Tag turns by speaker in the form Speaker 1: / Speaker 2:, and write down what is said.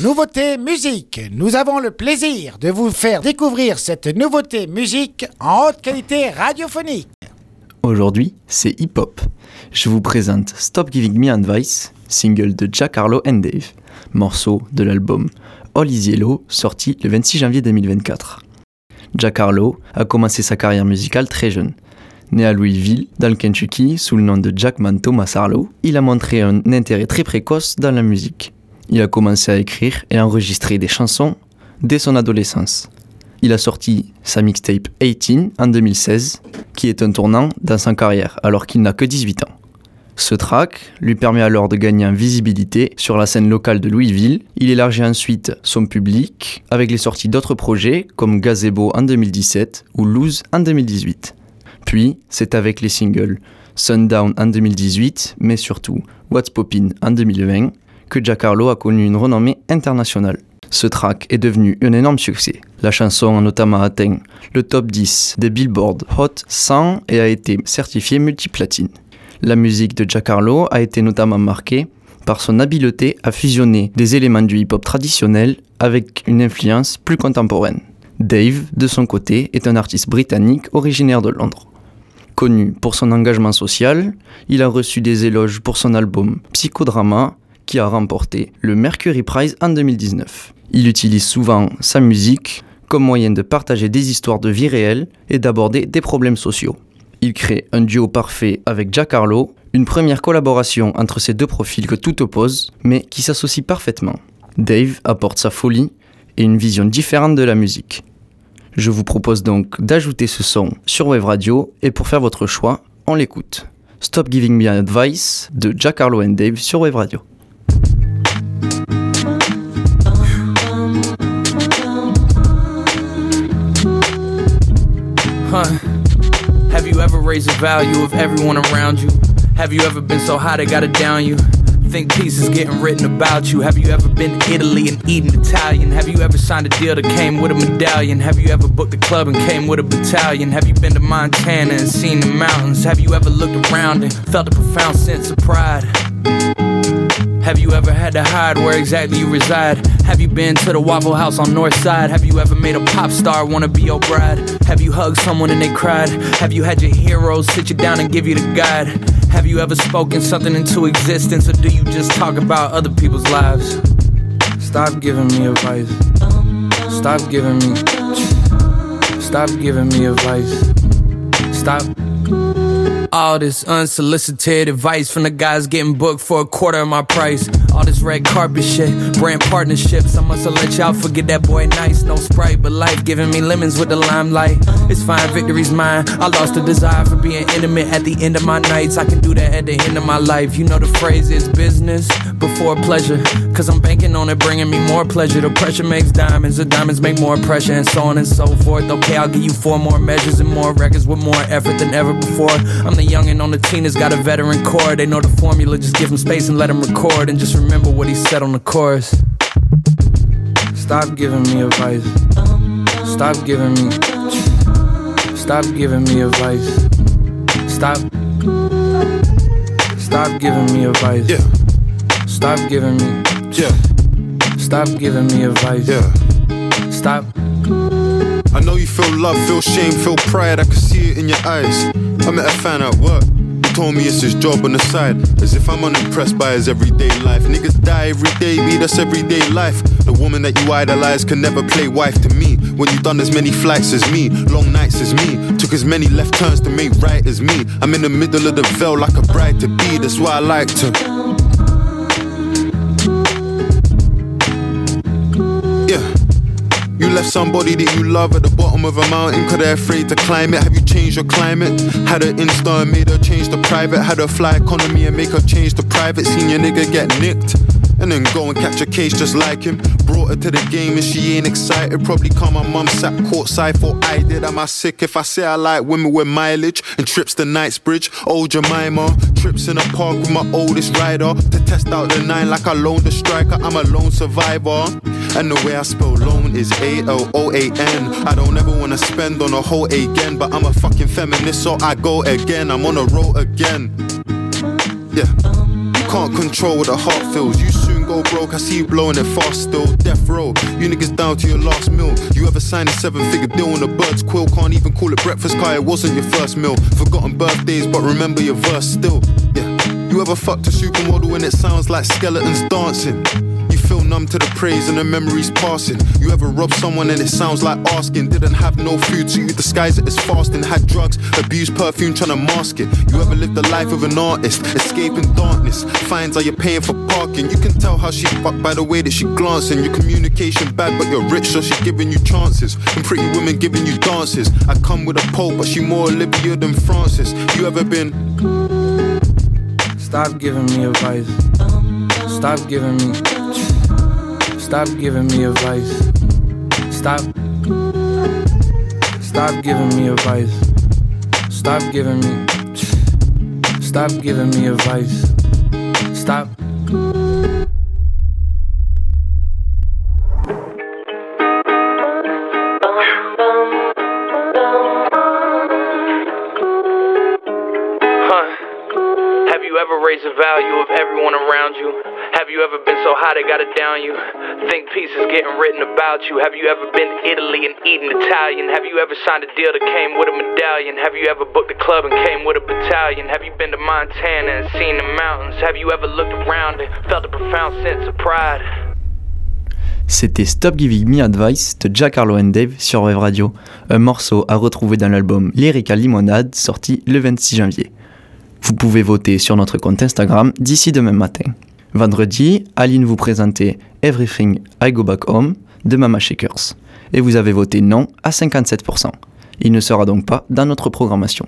Speaker 1: Nouveauté musique. Nous avons le plaisir de vous faire découvrir cette nouveauté musique en haute qualité radiophonique.
Speaker 2: Aujourd'hui, c'est hip-hop. Je vous présente Stop Giving Me Advice, single de Jack Harlow and Dave, morceau de l'album All Is Yellow, sorti le 26 janvier 2024. Jack Harlow a commencé sa carrière musicale très jeune. Né à Louisville, dans le Kentucky, sous le nom de Jackman Thomas Harlow, il a montré un intérêt très précoce dans la musique. Il a commencé à écrire et enregistrer des chansons dès son adolescence. Il a sorti sa mixtape 18 en 2016, qui est un tournant dans sa carrière alors qu'il n'a que 18 ans. Ce track lui permet alors de gagner en visibilité sur la scène locale de Louisville. Il élargit ensuite son public avec les sorties d'autres projets comme Gazebo en 2017 ou Lose en 2018. Puis, c'est avec les singles Sundown en 2018, mais surtout What's Poppin' en 2020, que Jack Harlow a connu une renommée internationale. Ce track est devenu un énorme succès. La chanson a notamment atteint le top 10 des Billboard Hot 100 et a été certifiée multiplatine. La musique de Jack Harlow a été notamment marquée par son habileté à fusionner des éléments du hip-hop traditionnel avec une influence plus contemporaine. Dave, de son côté, est un artiste britannique originaire de Londres. Connu pour son engagement social, il a reçu des éloges pour son album Psychodrama qui a remporté le Mercury Prize en 2019. Il utilise souvent sa musique comme moyen de partager des histoires de vie réelle et d'aborder des problèmes sociaux. Il crée un duo parfait avec Jack Harlow, une première collaboration entre ces deux profils que tout oppose, mais qui s'associe parfaitement. Dave apporte sa folie et une vision différente de la musique. Je vous propose donc d'ajouter ce son sur Wave Radio et pour faire votre choix, on l'écoute. Stop Giving Me Advice de Jack Harlow and Dave sur Wave Radio.
Speaker 3: Huh. Have you ever raised the value of everyone around you? Have you ever been so high they gotta down you? Think pieces getting written about you. Have you ever been to Italy and eaten Italian? Have you ever signed a deal that came with a medallion? Have you ever booked a club and came with a battalion? Have you been to Montana and seen the mountains? Have you ever looked around and felt a profound sense of pride? Have you ever had to hide where exactly you reside? Have you been to the Waffle House on North Side? Have you ever made a pop star wanna be your bride? Have you hugged someone and they cried? Have you had your heroes sit you down and give you the guide? Have you ever spoken something into existence or do you just talk about other people's lives? Stop giving me advice. Stop giving me. Stop giving me advice. Stop. All this unsolicited advice from the guys getting booked for a quarter of my price. All this red carpet shit, brand partnerships. I must have let y'all forget that boy nice. No sprite, but life giving me lemons with the limelight. It's fine, victory's mine. I lost the desire for being intimate at the end of my nights. I can do that at the end of my life. You know the phrase is business before pleasure. Cause I'm banking on it bringing me more pleasure. The pressure makes diamonds, the diamonds make more pressure, and so on and so forth. Okay, I'll give you four more measures and more records with more effort than ever before. I'm the youngin' on the team that's got a veteran core. They know the formula, just give him space and let him record. And just remember what he said on the chorus. Stop giving me advice. Stop giving me. Stop giving me advice. Stop. Stop giving me advice.
Speaker 4: Yeah,
Speaker 3: Stop giving me.
Speaker 4: yeah,
Speaker 3: Stop giving me advice.
Speaker 4: yeah.
Speaker 3: Stop.
Speaker 4: I know you feel love, feel shame, feel pride. I can see it in your eyes. I met a fan at work. He told me it's his job on the side. As if I'm unimpressed by his everyday life. Niggas die every day, be that's everyday life. The woman that you idolize can never play wife to me. When you done as many flights as me, long nights as me, took as many left turns to make right as me. I'm in the middle of the veil like a bride to be. That's why I like to. Left somebody that you love at the bottom of a mountain cause they're afraid to climb it. Have you changed your climate? Had her Insta and made her change the private. Had her fly economy and make her change the private. Seen your nigga get nicked. And then go and catch a case just like him. Brought her to the game and she ain't excited. Probably call my mum sat courtside for I did. Am I sick if I say I like women with mileage and trips to Knightsbridge? Old Jemima. Trips in a park with my oldest rider. To test out the nine like I loaned a striker. I'm a lone survivor. And the way I spell is A L O A N. I don't ever wanna spend on a whole again. But I'm a fucking feminist, so I go again. I'm on a roll again. Yeah. can't control what the heart feels. You soon go broke, I see you blowing it fast still. Death row, you niggas down to your last meal. You ever signed a seven figure deal on a bird's quill? Can't even call it breakfast, car, it wasn't your first meal. Forgotten birthdays, but remember your verse still. Yeah. You ever fucked a supermodel and it sounds like skeletons dancing? Feel numb to the praise and the memories passing. You ever rob someone and it sounds like asking? Didn't have no food, so you disguise it as fasting. Had drugs, abused perfume, trying to mask it. You ever lived the life of an artist, escaping darkness? Fines are you paying for parking? You can tell how she fucked by the way that she glancing. Your communication bad, but you're rich, so she giving you chances. And pretty women giving you dances. I come with a pole, but she more Olivia than Francis. You ever been?
Speaker 3: Stop giving me advice. Stop giving me Stop giving me advice. Stop. Stop giving me advice. Stop giving me. Stop giving me advice. Stop. You the value of everyone around you? Have you ever been so high they got it down you? Think pieces getting written about you. Have you ever been to Italy and eaten Italian? Have you ever signed a deal that came with a medallion? Have you ever booked a club and came with a battalion? Have you been to Montana and seen the mountains? Have you ever looked around and felt a profound sense of pride?
Speaker 2: C'était Stop Giving Me Advice de Jack Harlow and Dave sur Wave Radio, un morceau à retrouver dans l'album Lyrical Limonade sorti le 26 janvier. Vous pouvez voter sur notre compte Instagram d'ici demain matin. Vendredi, Aline vous présentait Everything I Go Back Home de Mama Shakers. Et vous avez voté non à 57%. Il ne sera donc pas dans notre programmation.